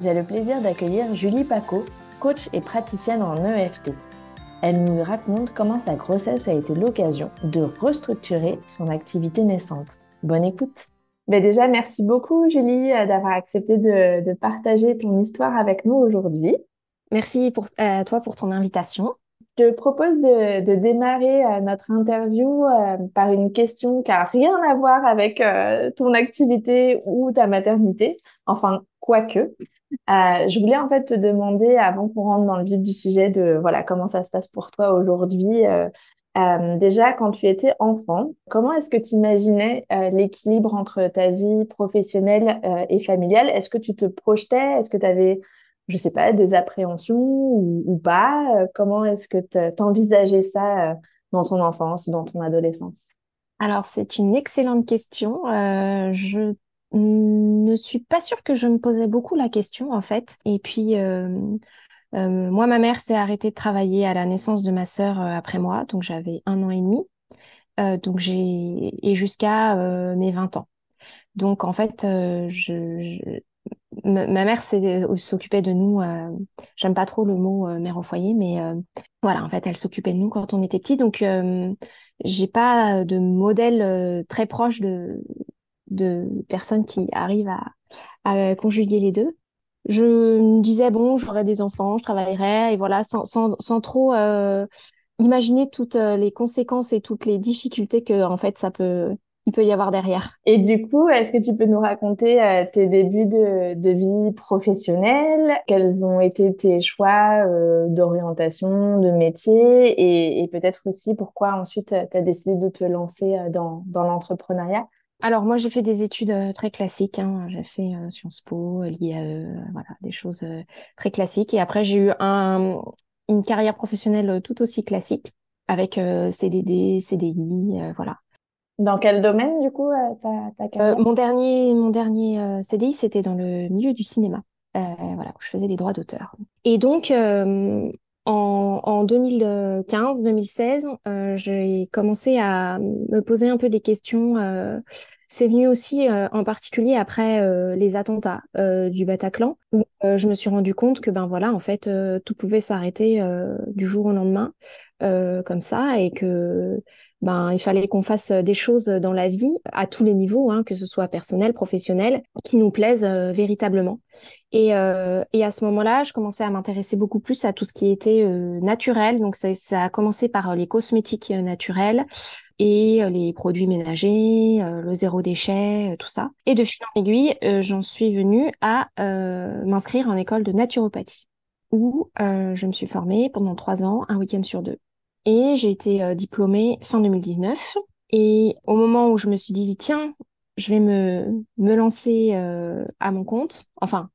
j'ai le plaisir d'accueillir Julie Paco, coach et praticienne en EFT. Elle nous raconte comment sa grossesse a été l'occasion de restructurer son activité naissante. Bonne écoute mais déjà, merci beaucoup, Julie, d'avoir accepté de, de, partager ton histoire avec nous aujourd'hui. Merci pour, à toi pour ton invitation. Je propose de, de démarrer euh, notre interview euh, par une question qui n'a rien à voir avec euh, ton activité ou ta maternité, enfin, quoique. Euh, je voulais en fait te demander, avant qu'on rentre dans le vif du sujet, de voilà comment ça se passe pour toi aujourd'hui. Euh, euh, déjà, quand tu étais enfant, comment est-ce que tu imaginais l'équilibre entre ta vie professionnelle et familiale? Est-ce que tu te projetais? Est-ce que tu avais je sais pas, des appréhensions ou, pas? Comment est-ce que tu envisageais ça dans ton enfance, dans ton adolescence? Alors, c'est une excellente question. Je ne suis pas sûre que je me posais beaucoup la question, en fait. Et puis, euh, euh, moi, ma mère s'est arrêtée de travailler à la naissance de ma sœur après moi, donc j'avais un an et demi. donc j'ai et jusqu'à mes 20 ans. Donc en fait, je, je, ma mère euh, s'occupait de nous. Euh, J'aime pas trop le mot euh, mère au foyer, mais euh, voilà, en fait, elle s'occupait de nous quand on était petits. Donc, j'ai pas de modèle très proche de de personnes qui arrivent à, à conjuguer les deux. Je me disais bon, j'aurais des enfants, je travaillerais et voilà, sans sans, trop imaginer toutes les conséquences et toutes les difficultés que en fait ça peut il peut y avoir derrière. Et du coup, est-ce que tu peux nous raconter euh, tes débuts de, vie professionnelle? Quels ont été tes choix euh, d'orientation, de métier? Et, peut-être aussi pourquoi ensuite tu as décidé de te lancer euh, dans, dans l'entrepreneuriat? Alors moi j'ai fait des études euh, très classiques, hein. j'ai fait euh, Sciences Po, l'IAE, voilà des choses très classiques. Et après j'ai eu un, une carrière professionnelle tout aussi classique avec CDD, CDI, voilà. Dans quel domaine, du coup, euh, ta, ta carrière? euh, Mon dernier, mon dernier euh, CDI, c'était dans le milieu du cinéma. voilà, où je faisais les droits d'auteur. Et donc, en, en 2015-2016, j'ai commencé à me poser un peu des questions. c'est venu aussi en particulier après les attentats du Bataclan, où je me suis rendu compte que ben voilà, en fait, tout pouvait s'arrêter du jour au lendemain, comme ça, et que ben il fallait qu'on fasse euh, des choses dans la vie à tous les niveaux, hein, que ce soit personnel, professionnel, qui nous plaisent euh, véritablement. Et, euh, et à ce moment-là, je commençais à m'intéresser beaucoup plus à tout ce qui était euh, naturel. Donc ça, ça, a commencé par les cosmétiques naturels et les produits ménagers, le zéro déchet, tout ça. Et de fil en aiguille, j'en suis venue à m'inscrire en école de naturopathie où je me suis formée pendant trois ans, un week-end sur deux. Et j'ai été euh, diplômée fin 2019. Et au moment où je me suis dit, tiens, je vais me, me lancer euh, à mon compte, enfin,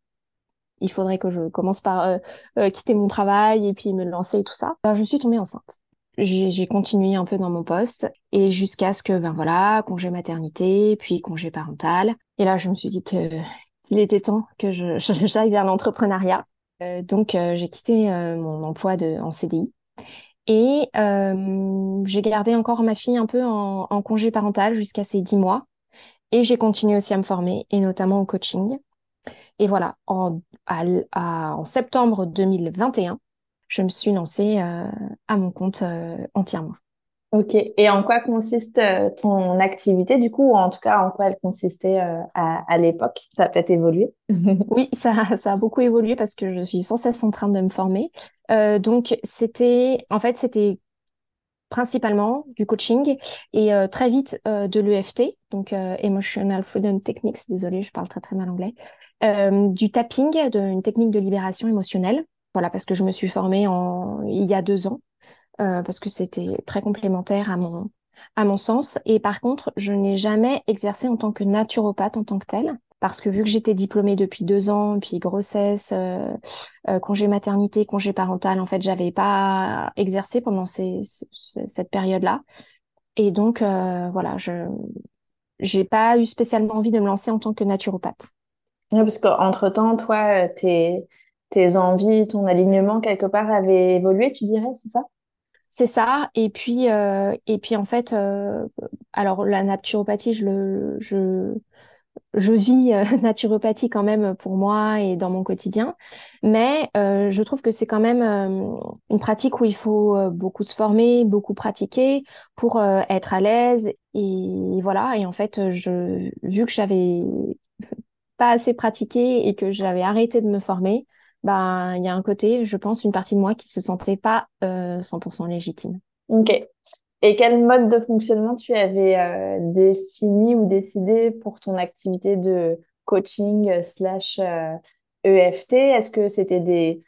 il faudrait que je commence par euh, quitter mon travail et puis me lancer et tout ça, ben, je suis tombée enceinte. J'ai continué un peu dans mon poste et jusqu'à ce que, ben voilà, congé maternité, puis congé parental. Et là, je me suis dit qu'il était temps que je j'aille vers l'entrepreneuriat. donc, j'ai quitté mon emploi de, en CDI et euh, j'ai gardé encore ma fille un peu en, congé parental jusqu'à ses dix mois. Et j'ai continué aussi à me former, et notamment au coaching. Et voilà, en, à, en septembre 2021, je me suis lancée euh, à mon compte euh, entièrement. Ok. Et en quoi consiste euh, ton activité, du coup, ou en tout cas, en quoi elle consistait euh, à, à l'époque? Ça a peut-être évolué? Oui, ça, ça a beaucoup évolué parce que je suis sans cesse en train de me former. Euh, donc, c'était, en fait, c'était principalement du coaching et euh, très vite euh, de l'EFT, donc euh, Emotional Freedom Techniques, désolée, je parle très très mal anglais, du tapping, de, une technique de libération émotionnelle. Voilà, parce que je me suis formée en, il y a deux ans, parce que c'était très complémentaire à mon, à mon sens. Et par contre, je n'ai jamais exercé en tant que naturopathe en tant que telle parce que vu que j'étais diplômée depuis deux ans, puis grossesse, euh, euh, congé maternité, congé parental, en fait, j'avais pas exercé pendant ces, cette période-là. Et donc, euh, voilà, je j'ai pas eu spécialement envie de me lancer en tant que naturopathe. Oui, parce qu'entre-temps, toi, tes, tes envies, ton alignement, quelque part, avait évolué, tu dirais, c'est ça? C'est ça. Et puis, et puis en fait, alors la naturopathie, je le, je, je vis euh, naturopathie quand même pour moi et dans mon quotidien, mais euh, je trouve que c'est quand même euh, une pratique où il faut beaucoup se former, beaucoup pratiquer pour être à l'aise et voilà. Et en fait, je vu que j'avais pas assez pratiqué et que j'avais arrêté de me former, ben il y a un côté, je pense, une partie de moi qui se sentait pas 100% légitime. Ok. Et quel mode de fonctionnement tu avais euh, défini ou décidé pour ton activité de coaching euh, slash EFT? Euh, e Est-ce que c'était des,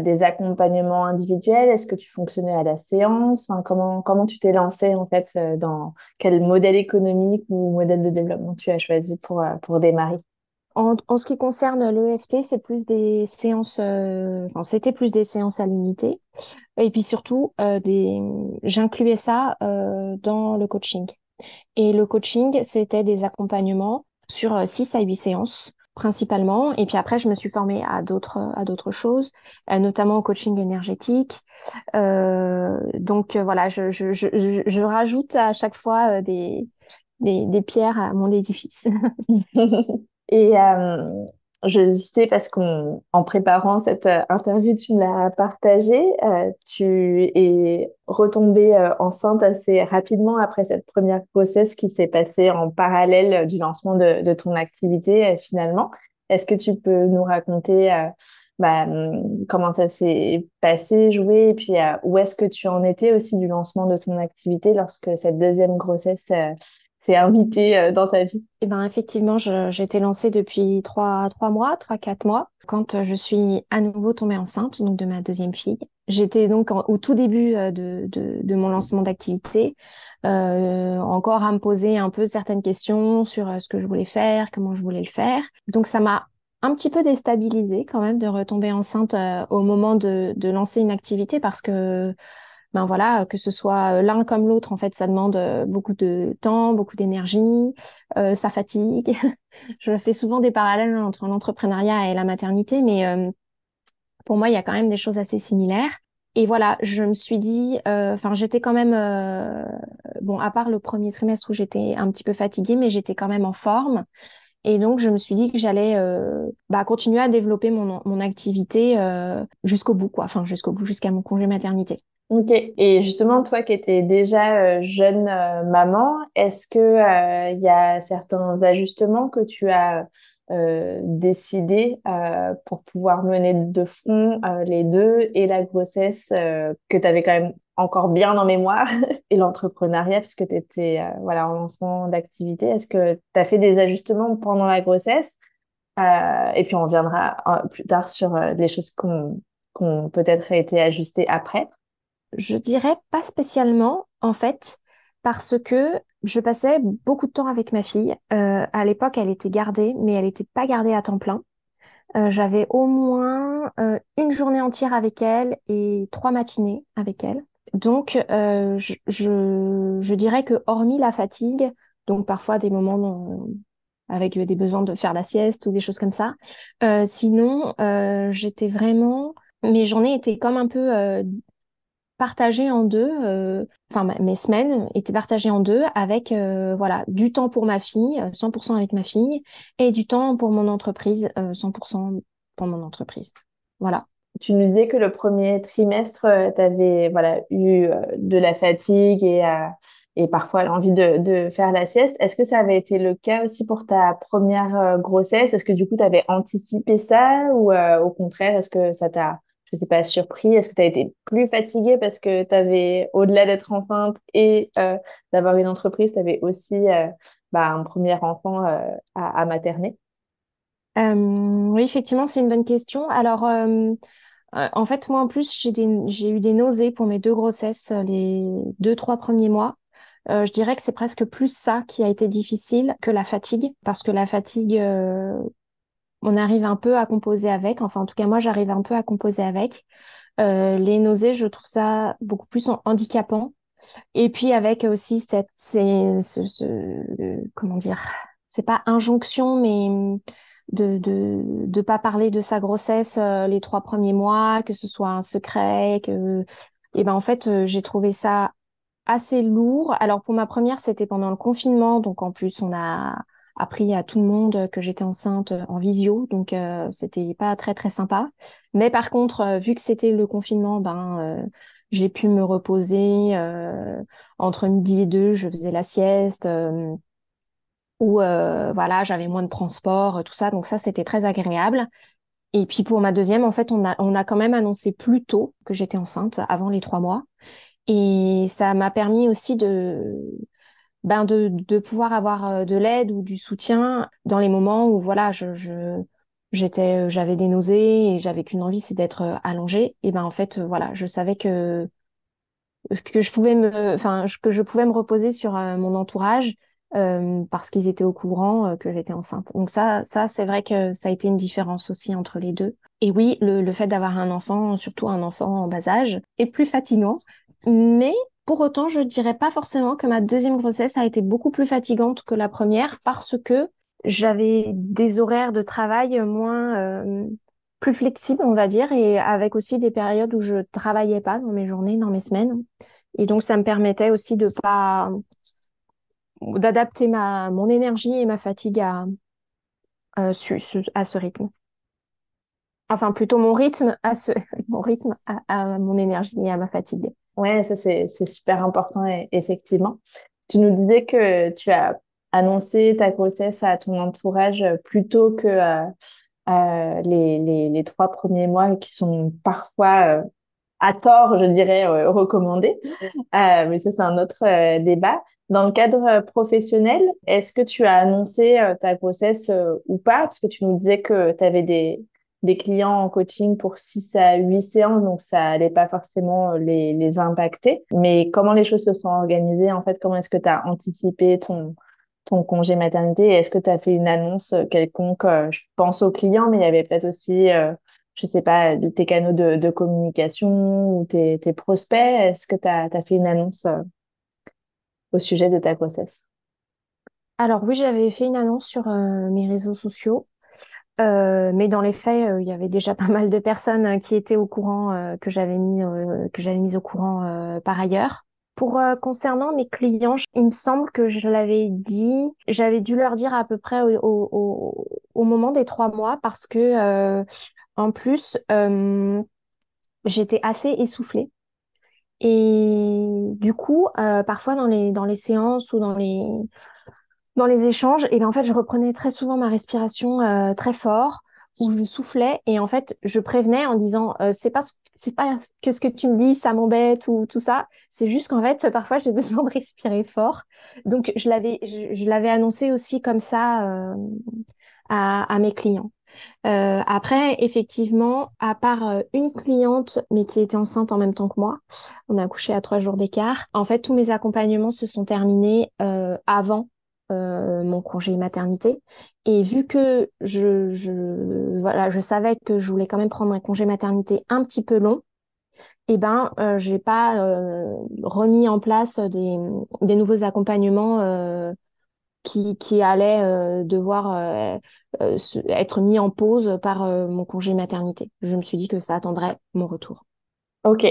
des accompagnements individuels? Est-ce que tu fonctionnais à la séance? Enfin, comment, comment tu t'es lancé en fait dans quel modèle économique ou modèle de développement tu as choisi pour, pour démarrer? En, en, ce qui concerne l'EFT, c'est plus des séances, euh, enfin c'était plus des séances à l'unité, et puis surtout euh, des, j'incluais ça euh, dans le coaching. Et le coaching, c'était des accompagnements sur 6 à 8 séances principalement, et puis après je me suis formée à d'autres à d'autres choses, notamment au coaching énergétique. donc voilà, je, je, je, je, rajoute à chaque fois des, des, des pierres à mon édifice. Et euh, je le sais parce qu'en préparant cette euh, interview, tu me l'as partagé. Euh, tu es retombée enceinte assez rapidement après cette première grossesse qui s'est passée en parallèle du lancement de, de ton activité finalement. Est-ce que tu peux nous raconter bah, hum, comment ça s'est passé, joué, et puis où est-ce que tu en étais aussi du lancement de ton activité lorsque cette deuxième grossesse invité euh, dans ta vie? Eh ben effectivement, j'étais lancée depuis trois trois mois, trois quatre mois, quand je suis à nouveau tombée enceinte donc de ma deuxième fille. J'étais donc au tout début euh, de, de, mon lancement d'activité, euh, encore à me poser un peu certaines questions sur euh, ce que je voulais faire, comment je voulais le faire. Donc ça m'a un petit peu déstabilisée quand même de retomber enceinte au moment de, de lancer une activité parce que ben voilà, que ce soit euh, l'un comme l'autre, en fait, ça demande euh, beaucoup de temps, beaucoup d'énergie, euh, ça fatigue. Je fais souvent des parallèles entre l'entrepreneuriat et la maternité, mais pour moi, il y a quand même des choses assez similaires. Et voilà, je me suis dit, enfin, j'étais quand même, bon, à part le premier trimestre où j'étais un petit peu fatiguée, mais j'étais quand même en forme. Et donc, je me suis dit que j'allais bah, continuer à développer mon, mon activité jusqu'au bout, quoi. Enfin, jusqu'au bout, jusqu'à mon congé maternité. Ok. Et justement, toi qui étais déjà euh, jeune euh, maman, est-ce que euh, il y a certains ajustements que tu as décidé pour pouvoir mener de front les deux et la grossesse que tu avais quand même encore bien en mémoire et l'entrepreneuriat puisque tu étais voilà en lancement d'activité? Est-ce que tu as fait des ajustements pendant la grossesse? Et puis on reviendra plus tard sur les choses qu'on qu'on peut-être été ajustées après. Je dirais pas spécialement, en fait, parce que je passais beaucoup de temps avec ma fille. Euh, à l'époque, elle était gardée, mais elle n'était pas gardée à temps plein. Euh, j'avais au moins euh, une journée entière avec elle et trois matinées avec elle. Donc, je, je, dirais que hormis la fatigue, donc parfois des moments avec des besoins de faire la sieste ou des choses comme ça, sinon, j'étais vraiment... Mes journées étaient comme un peu partagées en deux. Euh, enfin, mes semaines étaient partagées en deux avec euh, voilà du temps pour ma fille, 100% euh, avec ma fille, et du temps pour mon entreprise, 100% pour mon entreprise. Voilà. tu nous disais que le premier trimestre, tu avais voilà, eu de la fatigue et, et parfois l'envie de, de, faire la sieste. Est-ce que ça avait été le cas aussi pour ta première grossesse? Est-ce que du coup, tu avais anticipé ça ou au contraire, est-ce que ça t'a je sais pas, surpris? Est-ce que tu as été plus fatiguée parce que tu avais, au-delà d'être enceinte et euh, d'avoir une entreprise, tu avais aussi euh, bah, un premier enfant euh, à, materner? Oui, effectivement, c'est une bonne question. Alors, en fait, moi, en plus, j'ai eu des nausées pour mes deux grossesses, les deux, trois premiers mois. je dirais que c'est presque plus ça qui a été difficile que la fatigue, parce que la fatigue, on arrive un peu à composer avec. Enfin, en tout cas, moi, j'arrive un peu à composer avec. Euh, les nausées, je trouve ça beaucoup plus handicapant. Et puis avec aussi cette, c'est, ce, comment dire, c'est pas injonction, mais de de de pas parler de sa grossesse euh, les trois premiers mois, que ce soit un secret, que et ben en fait euh, j'ai trouvé ça assez lourd. Alors pour ma première, c'était pendant le confinement, donc en plus on a appris à tout le monde que j'étais enceinte en visio, donc euh, c'était pas très très sympa. Mais par contre, euh, vu que c'était le confinement, ben euh, j'ai pu me reposer entre midi et deux, je faisais la sieste. ou voilà, j'avais moins de transport, tout ça, donc ça c'était très agréable. Et puis pour ma deuxième, en fait, on a on a quand même annoncé plus tôt que j'étais enceinte, avant les trois mois, et ça m'a permis aussi de ben de, de pouvoir avoir euh, de l'aide ou du soutien dans les moments où voilà je, je j'étais euh, j'avais des nausées et j'avais qu'une envie c'est d'être euh, allongée. Et ben en fait voilà je savais que que je pouvais me enfin que je pouvais me reposer sur mon entourage euh, parce qu'ils étaient au courant que j'étais enceinte. Donc ça ça c'est vrai que ça a été une différence aussi entre les deux. Et oui le, le fait d'avoir un enfant surtout un enfant en bas âge est plus fatigant mais pour autant, je dirais pas forcément que ma deuxième grossesse a été beaucoup plus fatigante que la première parce que j'avais des horaires de travail moins euh, plus flexibles, on va dire, et avec aussi des périodes où je travaillais pas dans mes journées, dans mes semaines. Et donc, ça me permettait aussi de pas d'adapter ma mon énergie et ma fatigue à euh, à ce rythme. Enfin, plutôt mon rythme à ce mon rythme à mon énergie et à ma fatigue. Ouais, ça c'est super important effectivement. Tu nous disais que tu as annoncé ta grossesse à ton entourage plus tôt que euh, euh, les, les, les, trois premiers mois qui sont parfois euh, à tort, je dirais, recommandés. mais ça c'est un autre débat. Dans le cadre professionnel, est-ce que tu as annoncé ta grossesse ou pas? Parce que tu nous disais que tu avais des, des clients en coaching pour 6 à 8 séances, donc ça allait pas forcément euh, les, les impacter. Mais comment les choses se sont organisées, en fait, comment est-ce que tu as anticipé ton, ton congé maternité? Est-ce que tu as fait une annonce quelconque euh, Je pense aux clients, mais il y avait peut-être aussi, euh, je sais pas, tes canaux de, de communication ou tes, tes prospects? Est-ce que tu as, fait une annonce au sujet de ta grossesse? Alors oui, j'avais fait une annonce sur mes réseaux sociaux. Euh, mais dans les faits, euh, il y avait déjà pas mal de personnes hein, qui étaient au courant euh, que j'avais mis que j'avais mis au courant par ailleurs. Pour concernant mes clients, il me semble que je l'avais dit, j'avais dû leur dire à peu près au, au, au moment des trois mois parce que en plus j'étais assez essoufflée et du coup parfois dans les dans les séances ou dans les dans les échanges, et ben en fait, je reprenais très souvent ma respiration euh, très fort, où je soufflais, et en fait, je prévenais en disant euh, c'est pas c'est pas que ce que tu me dis, ça m'embête ou tout ça. C'est juste qu'en fait, parfois, j'ai besoin de respirer fort. Donc, je l'avais je, l'avais annoncé aussi comme ça euh, à, à mes clients. Euh, après, effectivement, à part une cliente, mais qui était enceinte en même temps que moi, on a accouché à trois jours d'écart. En fait, tous mes accompagnements se sont terminés euh, avant euh, mon congé maternité. Et vu que je, je, voilà, je savais que je voulais quand même prendre un congé maternité un petit peu long, eh ben, euh, j'ai pas euh, remis en place des, des nouveaux accompagnements qui, qui allaient devoir être mis en pause par mon congé maternité. Je me suis dit que ça attendrait mon retour. Ok.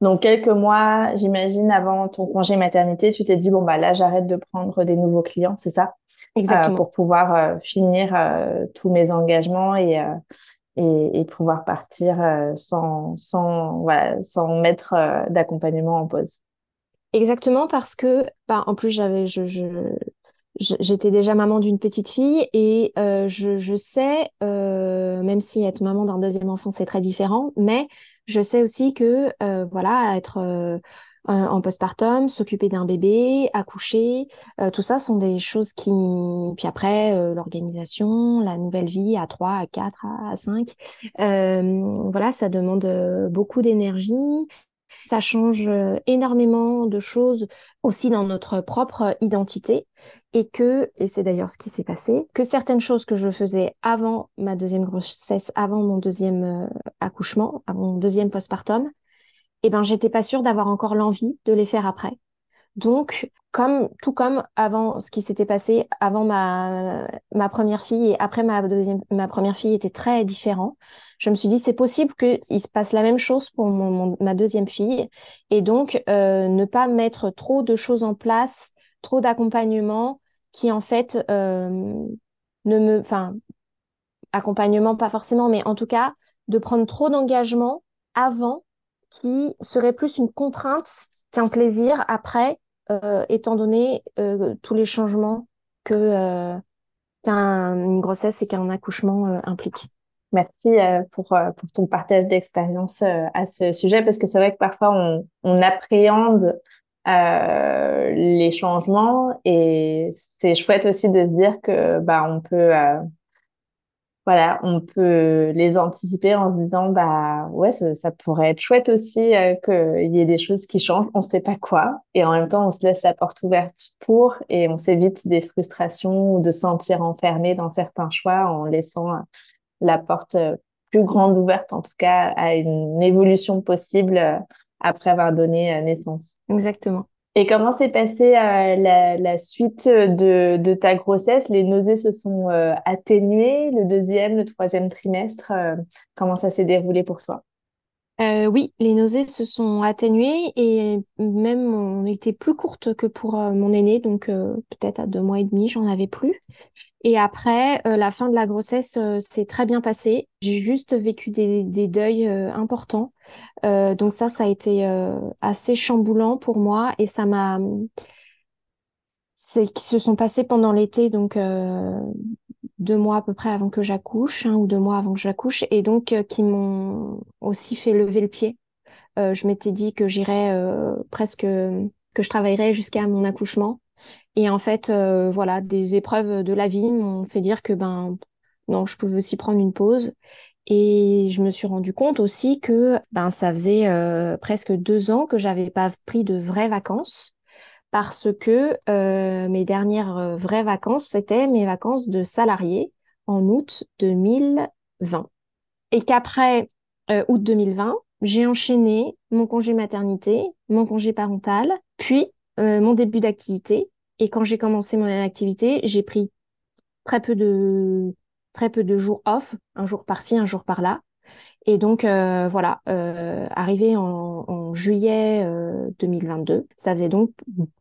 Donc, quelques mois, j'imagine, avant ton congé maternité, tu t'es dit, bon, bah là, j'arrête de prendre des nouveaux clients, c'est ça? Exactement. pour pouvoir euh, finir euh, tous mes engagements et, et, pouvoir partir sans, sans, voilà, sans mettre d'accompagnement en pause. Exactement parce que, bah, en plus, j'avais, je, je, j'étais déjà maman d'une petite fille et euh, je, je, sais, euh, même si être maman d'un deuxième enfant c'est très différent, mais je sais aussi que euh, voilà, être euh, en postpartum, s'occuper d'un bébé, accoucher, euh, tout ça sont des choses qui, puis après l'organisation, la nouvelle vie à 3, à 4, à 5, voilà, ça demande beaucoup d'énergie, ça change euh, énormément de choses aussi dans notre propre identité et que, et c'est d'ailleurs ce qui s'est passé, que certaines choses que je faisais avant ma deuxième grossesse, avant mon deuxième euh, accouchement, avant mon deuxième postpartum, eh ben, j'étais pas sûre d'avoir encore l'envie de les faire après. Donc, comme tout comme avant ce qui s'était passé avant ma ma première fille et après ma deuxième ma première fille était très différent. Je me suis dit c'est possible qu'il se passe la même chose pour ma deuxième fille et donc euh, ne pas mettre trop de choses en place, trop d'accompagnement qui en fait euh, ne me enfin accompagnement pas forcément mais en tout cas de prendre trop d'engagement avant qui serait plus une contrainte qu'un plaisir après euh, étant donné tous les changements que qu'une grossesse et qu'un accouchement implique. Merci pour, pour ton partage d'expérience à ce sujet, parce que c'est vrai que parfois on, appréhende les changements et c'est chouette aussi de se dire que bah on peut voilà, on peut les anticiper en se disant bah ouais, ça, pourrait être chouette aussi euh, qu'il y ait des choses qui changent, on sait pas quoi, et en même temps on se laisse la porte ouverte pour et on s'évite des frustrations ou de sentir enfermé dans certains choix en laissant euh, la porte euh, plus grande ouverte en tout cas à une évolution possible après avoir donné naissance. Exactement. Et comment s'est passée euh, la, la, suite de, de, ta grossesse? Les nausées se sont euh, atténuées le deuxième, le troisième trimestre. Euh, comment ça s'est déroulé pour toi? Euh, oui, les nausées se sont atténuées et même on était plus courte que pour euh, mon aîné, donc euh, peut-être à deux mois et demi, j'en avais plus. Et après, la fin de la grossesse s'est très bien passée. J'ai juste vécu des, des deuils importants. donc ça, ça a été assez chamboulant pour moi et ça m'a... C'est qui se sont passés pendant l'été, donc deux mois à peu près avant que j'accouche, un ou deux mois avant que j'accouche, et donc euh, qui m'ont aussi fait lever le pied. Euh, je m'étais dit que j'irais euh, presque, que je travaillerais jusqu'à mon accouchement. Et en fait, voilà, des épreuves de la vie m'ont fait dire que ben non, je pouvais aussi prendre une pause. Et je me suis rendu compte aussi que ben ça faisait presque deux ans que j'avais pas pris de vraies vacances parce que euh, mes dernières euh, vraies vacances, c'était mes vacances de salarié en août 2020. Et qu'après euh, août 2020, j'ai enchaîné mon congé maternité, mon congé parental, puis mon début d'activité. Et quand j'ai commencé mon activité, j'ai pris très peu de très peu de jours off, un jour par-ci, un jour par-là. Et donc euh, voilà, euh, arrivé en, en juillet 2022, euh, ça faisait donc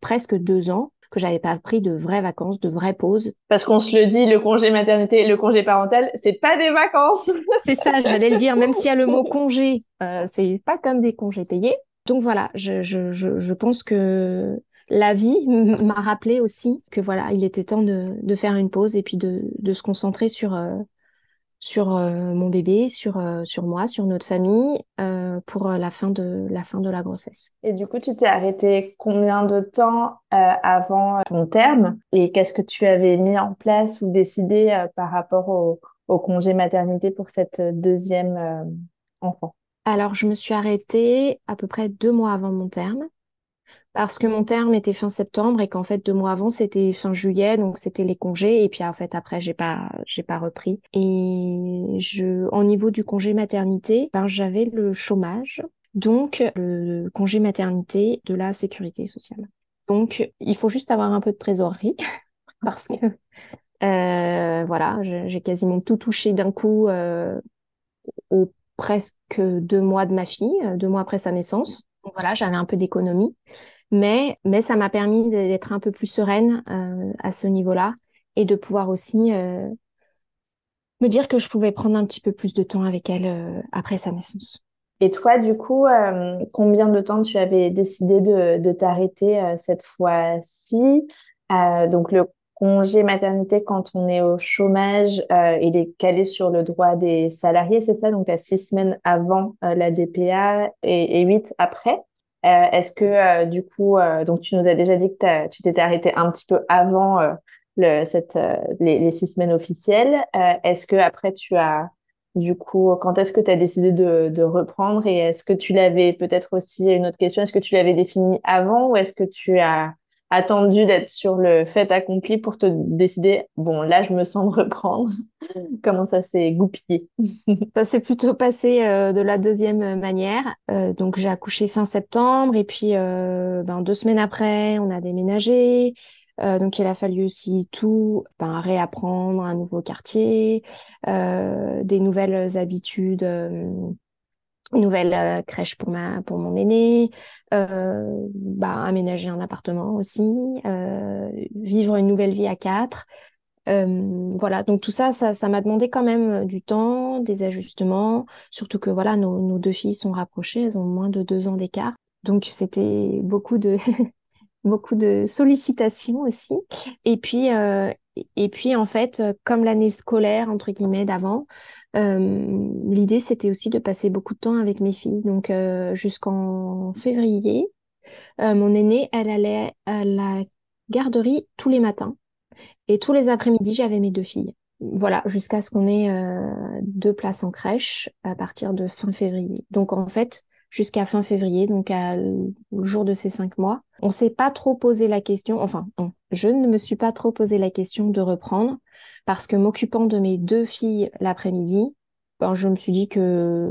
presque deux ans que j'avais pas pris de vraies vacances, de vraies pauses. Parce qu'on se le dit, le congé maternité, le congé parental, c'est pas des vacances. c'est ça, j'allais le dire, même s'il y a le mot congé, c'est pas comme des congés payés. Donc voilà, je, je, je, je pense que la vie m'a rappelé aussi que voilà, il était temps de, de faire une pause et puis de, de se concentrer sur euh, sur euh, mon bébé, sur euh, sur moi, sur notre famille pour la fin de la fin de la grossesse. Et du coup, tu t'es arrêtée combien de temps avant ton terme? Et qu'est-ce que tu avais mis en place ou décidé par rapport au, au, congé maternité pour cette deuxième enfant? Alors, je me suis arrêtée à peu près deux mois avant mon terme parce que mon terme était fin septembre et qu'en fait deux mois avant c'était fin juillet donc c'était les congés. Et puis en fait après j'ai pas j'ai pas repris. Et je en niveau du congé maternité ben j'avais le chômage. Donc le congé maternité de la sécurité sociale. Donc il faut juste avoir un peu de trésorerie. Parce que euh, voilà j'ai quasiment tout touché d'un coup euh, au presque deux mois de ma fille deux mois après sa naissance. Donc voilà j'avais un peu d'économie mais, mais ça m'a permis d'être un peu plus sereine euh, à ce niveau-là et de pouvoir aussi euh, me dire que je pouvais prendre un petit peu plus de temps avec elle après sa naissance. Et toi, du coup, combien de temps tu avais décidé de, de t'arrêter cette fois-ci? Donc, le congé maternité quand on est au chômage, euh, il est calé sur le droit des salariés, c'est ça? Donc, tu as six semaines avant euh, la DPA et, huit après? Euh, est-ce que, du coup, donc tu nous as déjà dit que tu t'étais arrêté un petit peu avant le, cette, les, les, six semaines officielles. est-ce que après tu as, du coup, quand est-ce que tu as décidé de, de reprendre et est-ce que tu l'avais peut-être aussi, une autre question, est-ce que tu l'avais défini avant ou est-ce que tu as attendu d'être sur le fait accompli pour te décider, bon, là, je me sens de reprendre. Comment ça s'est goupillé? Ça s'est plutôt passé euh, de la deuxième manière. Euh, donc, j'ai accouché fin septembre et puis euh, ben, deux semaines après, on a déménagé. donc, il a fallu aussi tout ben, réapprendre, un nouveau quartier, des nouvelles habitudes nouvelle euh, crèche pour ma pour mon aîné, euh, bah, aménager un appartement aussi, euh, vivre une nouvelle vie à quatre. Euh, voilà, donc tout ça, ça, ça m'a demandé quand même du temps, des ajustements, surtout que voilà, nos, nos deux filles sont rapprochées, elles ont moins de deux ans d'écart, donc c'était beaucoup de beaucoup de sollicitations aussi. Et puis euh, et puis en fait, comme l'année scolaire entre guillemets d'avant, euh, l'idée, c'était aussi de passer beaucoup de temps avec mes filles. Donc, euh, jusqu'en février, euh, mon aînée, elle allait à la garderie tous les matins. Et tous les après-midi, j'avais mes deux filles. Voilà, jusqu'à ce qu'on ait deux places en crèche à partir de fin février. Donc, en fait, jusqu'à fin février, donc à le jour de ces cinq mois, on s'est pas trop posé la question, enfin, je ne me suis pas trop posé la question de reprendre parce que m'occupant de mes deux filles l'après-midi, ben, je me suis dit que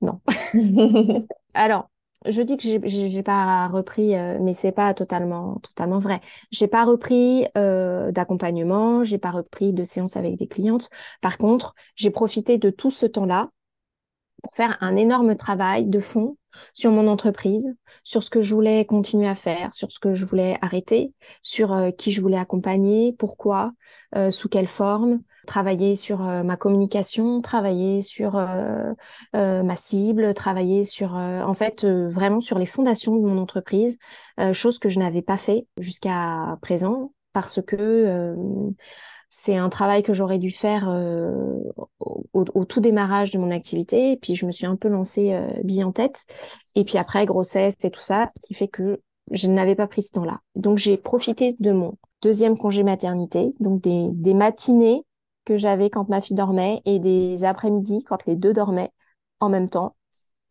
non. Alors, je dis que j'ai pas repris, euh, mais c'est pas totalement totalement vrai. J'ai pas repris euh, d'accompagnement, j'ai pas repris de séances avec des clientes. Par contre, j'ai profité de tout ce temps-là pour faire un énorme travail de fond sur mon entreprise, sur ce que je voulais continuer à faire, sur ce que je voulais arrêter, sur euh, qui je voulais accompagner, pourquoi, euh, sous quelle forme, travailler sur euh, ma communication, travailler sur ma cible, travailler sur, en fait, vraiment sur les fondations de mon entreprise, chose que je n'avais pas fait jusqu'à présent parce que c'est un travail que j'aurais dû faire euh, au, tout démarrage de mon activité. Et puis, je me suis un peu lancée euh, bille en tête. Et puis après, grossesse et tout ça, qui fait que je n'avais pas pris ce temps-là. Donc, j'ai profité de mon deuxième congé maternité, donc des, matinées que j'avais quand ma fille dormait et des après-midi quand les deux dormaient en même temps,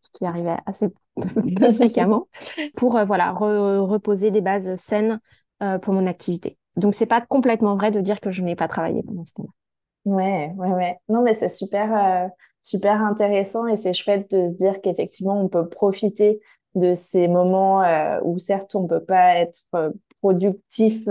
ce qui arrivait assez fréquemment, pour euh, voilà reposer des bases saines euh, pour mon activité. Donc, c'est pas complètement vrai de dire que je n'ai pas travaillé pendant ce temps-là. Ouais, ouais, ouais. Non, mais c'est super, euh, super intéressant et c'est chouette de se dire qu'effectivement, on peut profiter de ces moments euh, où certes, on peut pas être euh, productif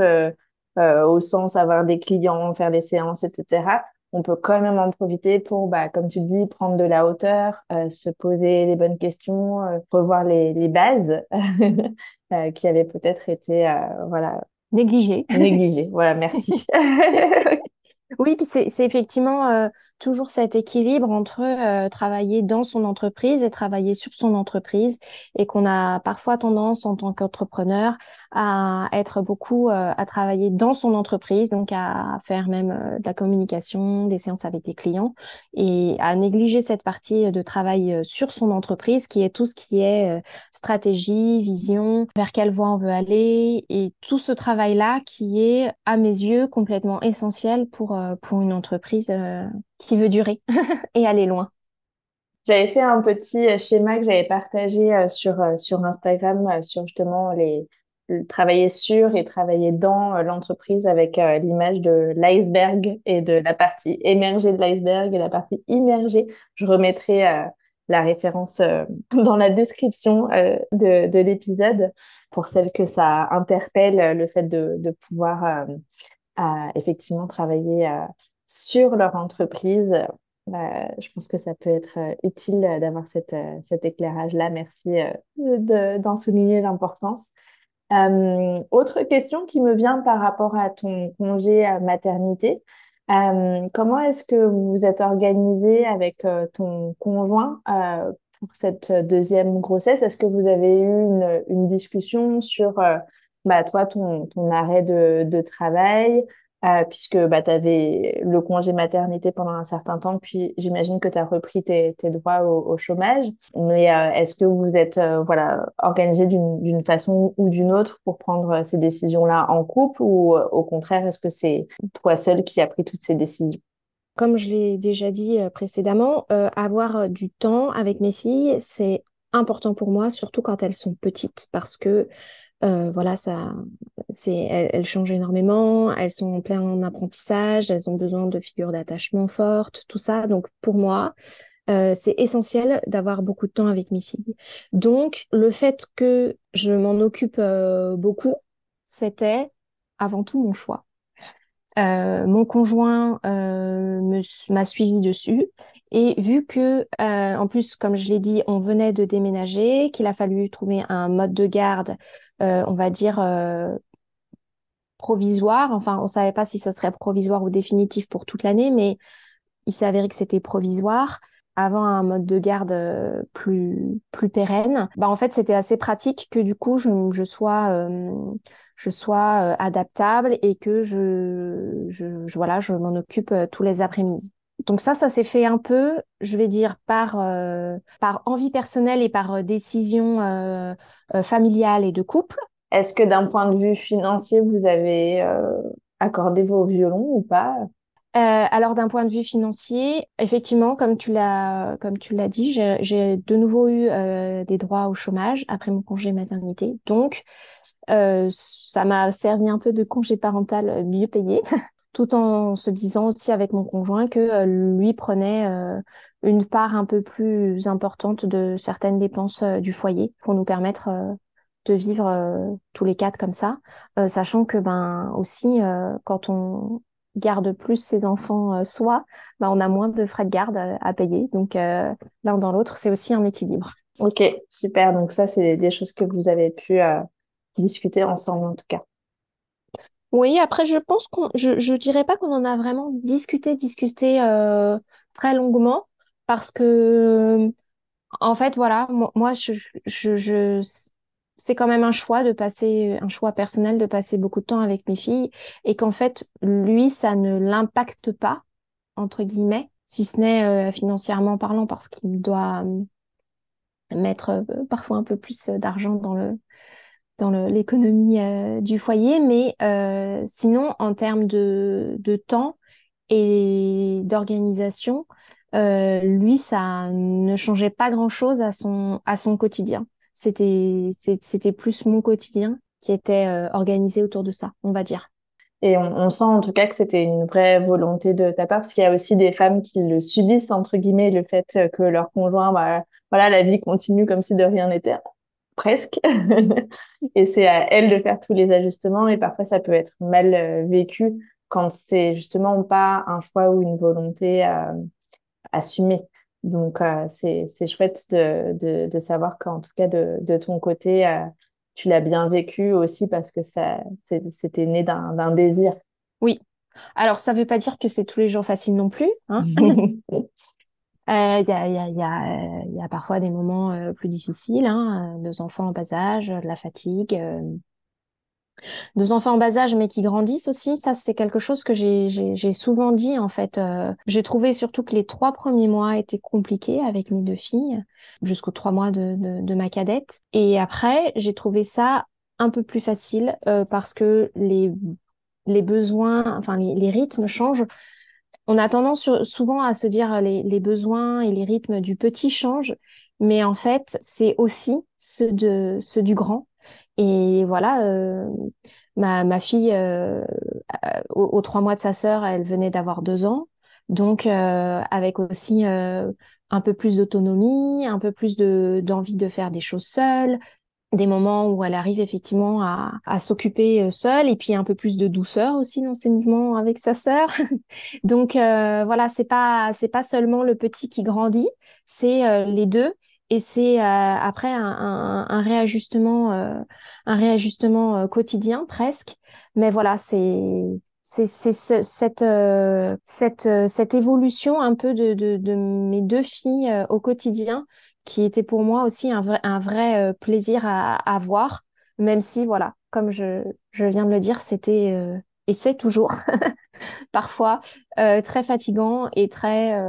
au sens avoir des clients, faire des séances, etc. On peut quand même en profiter pour, bah, comme tu dis, prendre de la hauteur, se poser les bonnes questions, revoir les, les bases qui avaient peut-être été, voilà, Négligé. Négligé, voilà, merci. oui, puis c'est effectivement euh, toujours cet équilibre entre euh, travailler dans son entreprise et travailler sur son entreprise et qu'on a parfois tendance en tant qu'entrepreneur à être beaucoup euh, à travailler dans son entreprise, donc à faire même euh, de la communication, des séances avec des clients et à négliger cette partie de travail sur son entreprise qui est tout ce qui est stratégie, vision, vers quelle voie on veut aller et tout ce travail-là qui est à mes yeux complètement essentiel pour, pour une entreprise qui veut durer et aller loin. J'avais fait un petit euh, schéma que j'avais partagé euh, sur, euh, sur Instagram sur justement les travailler sur et travailler dans l'entreprise avec l'image de l'iceberg et de la partie émergée de l'iceberg et la partie immergée. Je remettrai la référence dans la description de, de l'épisode pour celles que ça interpelle le fait de, de pouvoir effectivement travailler sur leur entreprise. Bah, je pense que ça peut être euh, utile d'avoir euh, cet éclairage-là. Merci euh, d'en souligner l'importance. autre question qui me vient par rapport à ton congé maternité. comment est-ce que vous vous êtes organisé avec ton conjoint pour cette deuxième grossesse? Est-ce que vous avez eu une discussion sur bah, toi, ton, ton arrêt de, de travail euh, puisque bah, tu avais le congé maternité pendant un certain temps, puis j'imagine que tu as repris tes, tes droits au, chômage. Mais euh, est-ce que vous êtes euh, voilà, organisé d'une façon ou d'une autre pour prendre ces décisions-là en couple ou au contraire, est-ce que c'est toi seul qui as pris toutes ces décisions? Comme je l'ai déjà dit précédemment, avoir du temps avec mes filles, c'est important pour moi, surtout quand elles sont petites, parce que euh, voilà, ça, c'est, elles, changent énormément, elles sont en plein apprentissage, elles ont besoin de figures d'attachement fortes, tout ça. Donc pour moi, euh, c'est essentiel d'avoir beaucoup de temps avec mes filles. Donc le fait que je m'en occupe euh, beaucoup, c'était avant tout mon choix. mon conjoint m'a suivi dessus et vu que, en plus, comme je l'ai dit, on venait de déménager, qu'il a fallu trouver un mode de garde euh, on va dire, euh, provisoire. Enfin, on savait pas si ça serait provisoire ou définitif pour toute l'année, mais il s'est avéré que c'était provisoire avant un mode de garde euh, plus plus pérenne. Bah en fait, c'était assez pratique que du coup je, sois je sois adaptable et que je je, je voilà, je m'en occupe tous les après-midi. Donc ça, ça s'est fait un peu, je vais dire, par, euh, par envie personnelle et par euh, décision euh, familiale et de couple. Est-ce que d'un point de vue financier, vous avez accordé vos violons ou pas? Alors d'un point de vue financier, effectivement, comme tu l'as comme tu l'as dit, j'ai de nouveau eu des droits au chômage après mon congé maternité. Donc ça m'a servi un peu de congé parental mieux payé. tout en se disant aussi avec mon conjoint que euh, lui prenait euh, une part un peu plus importante de certaines dépenses euh, du foyer pour nous permettre de vivre tous les quatre comme ça, sachant que ben aussi quand on garde plus ses enfants soi, ben, on a moins de frais de garde à, payer. Donc l'un dans l'autre, c'est aussi un équilibre. Ok, super. Donc ça, c'est des choses que vous avez pu discuter ensemble en tout cas. Oui, après, je pense qu'on, je, je dirais pas qu'on en a vraiment discuté, discuté euh, très longuement, parce que, en fait, voilà, moi, je, je, je, c'est quand même un choix de passer, un choix personnel de passer beaucoup de temps avec mes filles, et qu'en fait, lui, ça ne l'impacte pas, entre guillemets, si ce n'est euh, financièrement parlant, parce qu'il doit euh, mettre parfois un peu plus d'argent dans le dans l'économie euh, du foyer, mais euh, sinon, en termes de, de temps et d'organisation, euh, lui, ça ne changeait pas grand-chose à son, à son quotidien. C'était, plus mon quotidien qui était organisé autour de ça, on va dire. Et on, sent en tout cas que c'était une vraie volonté de ta part, parce qu'il y a aussi des femmes qui le subissent, entre guillemets, le fait que leur conjoint, bah, voilà, la vie continue comme si de rien n'était presque. et c'est à elle de faire tous les ajustements. Et parfois, ça peut être mal euh, vécu quand c'est justement pas un choix ou une volonté euh, assumée. Donc, euh, c'est, chouette de, de, de savoir qu'en tout cas, de, de ton côté, tu l'as bien vécu aussi parce que ça, c'était né d'un, d'un désir. Oui. Alors, ça ne veut pas dire que c'est tous les jours facile non plus. Hein Euh, il y, a, y, a, y, a, y, a, parfois des moments euh, plus difficiles, hein, deux enfants en bas âge, de la fatigue, euh, deux enfants en bas âge mais qui grandissent aussi. Ça, c'est quelque chose que j'ai souvent dit en fait. j'ai trouvé surtout que les trois premiers mois étaient compliqués avec mes deux filles, jusqu'aux trois mois de, ma cadette. Et après, j'ai trouvé ça un peu plus facile parce que les les besoins, enfin les rythmes changent on a tendance souvent à se dire les, les, besoins et les rythmes du petit changent, mais en fait, c'est aussi ceux, de, ceux du grand. Et voilà, euh, ma, ma fille, euh, aux, trois mois de sa sœur, elle venait d'avoir deux ans. Donc, euh, avec aussi un peu plus d'autonomie, un peu plus de d'envie de faire des choses seule, des moments où elle arrive effectivement à, à s'occuper euh, seule et puis un peu plus de douceur aussi dans ses mouvements avec sa sœur. Donc euh, voilà, c'est pas c'est pas seulement le petit qui grandit, c'est euh, les deux et c'est après un, un, réajustement un réajustement quotidien presque. Mais voilà, c'est c'est cette, euh, cette, euh, cette évolution un peu de, de, de mes deux filles euh, au quotidien qui était pour moi aussi un vrai, un vrai plaisir à, voir, même si, voilà, comme je, je viens de le dire, c'était et c'est toujours parfois très fatigant et très,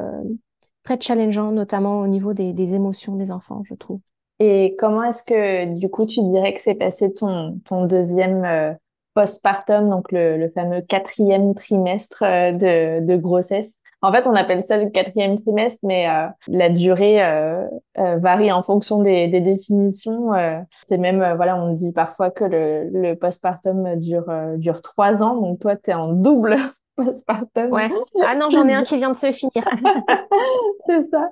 très challengeant, notamment au niveau des, des émotions des enfants, je trouve. Et comment est-ce que, du coup, tu dirais que c'est passé ton, ton deuxième postpartum, donc le, le, fameux quatrième trimestre euh, de, de, grossesse. En fait, on appelle ça le quatrième trimestre, mais euh, la durée euh, euh, varie en fonction des, des définitions. c'est même, voilà, on dit parfois que le, le postpartum dure dure trois ans. Donc toi, tu es en double postpartum. Ouais. Ah non, j'en ai un qui vient de se finir. c'est ça.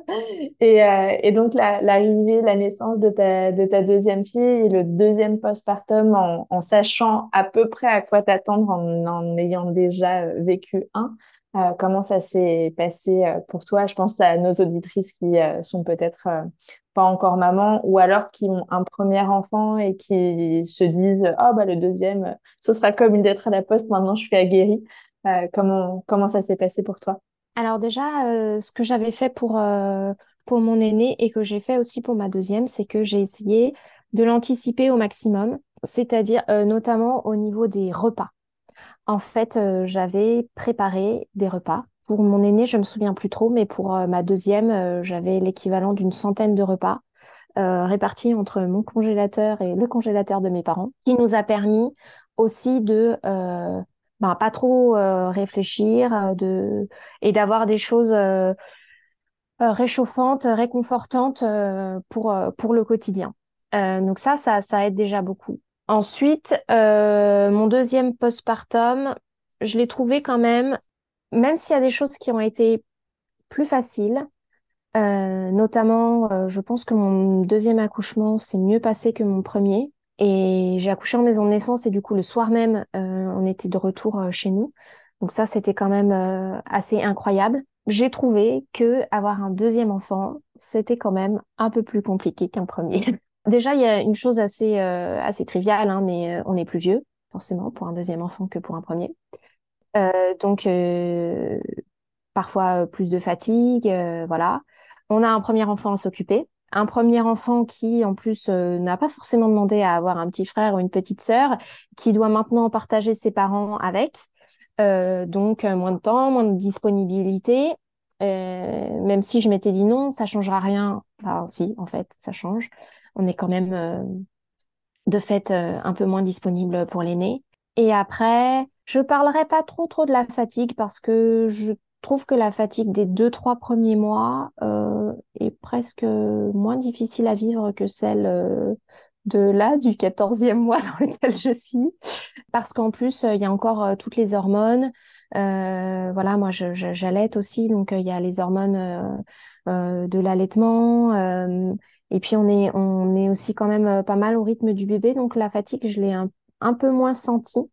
Et, euh, et donc, l'arrivée, la, la, naissance de ta, de ta deuxième fille et le deuxième postpartum en, en sachant à peu près à quoi t'attendre en, en ayant déjà euh, vécu un. Euh, comment ça s'est passé pour toi? Je pense à nos auditrices qui euh, sont peut-être pas encore maman ou alors qui ont un premier enfant et qui se disent oh bah le deuxième ce sera comme une lettre à la poste maintenant je suis aguerrie comment, comment ça s'est passé pour toi? Alors déjà, euh, ce que j'avais fait pour, euh, pour mon aîné et que j'ai fait aussi pour ma deuxième, c'est que j'ai essayé de l'anticiper au maximum, c'est-à-dire notamment au niveau des repas. En fait, j'avais préparé des repas. Pour mon aîné, je me souviens plus trop, mais pour ma deuxième, j'avais l'équivalent d'une centaine de repas répartis entre mon congélateur et le congélateur de mes parents, qui nous a permis aussi de bah, pas trop euh, réfléchir euh, de et d'avoir des choses euh, réchauffantes, réconfortantes pour pour le quotidien. donc ça, ça, ça aide déjà beaucoup. Ensuite, mon deuxième postpartum, je l'ai trouvé quand même, même s'il y a des choses qui ont été plus faciles, notamment, je pense que mon deuxième accouchement s'est mieux passé que mon premier. Et j'ai accouché en maison de naissance et du coup le soir même, euh, on était de retour euh, chez nous. Donc ça, c'était quand même euh, assez incroyable. J'ai trouvé que avoir un deuxième enfant, c'était quand même un peu plus compliqué qu'un premier. Déjà, il y a une chose assez assez triviale, hein, mais on est plus vieux forcément pour un deuxième enfant que pour un premier. donc parfois plus de fatigue, voilà. On a un premier enfant à s'occuper un premier enfant qui, en plus, euh, n'a pas forcément demandé à avoir un petit frère ou une petite sœur, qui doit maintenant partager ses parents avec. Euh, donc, euh, moins de temps, moins de disponibilité. même si je m'étais dit non, ça changera rien. Enfin, si, en fait, ça change. On est quand même, de fait, un peu moins disponible pour l'aîné. Et après, je parlerai pas trop trop de la fatigue parce que je trouve que la fatigue des deux, trois premiers mois euh, est presque moins difficile à vivre que celle euh, de là, du quatorzième mois dans lequel je suis. Parce qu'en plus, il y a encore euh, toutes les hormones. Euh, voilà, moi, je, j'allaite aussi, donc il y a les hormones de l'allaitement. et puis, on est, on est aussi quand même pas mal au rythme du bébé. Donc, la fatigue, je l'ai un, un peu moins sentie.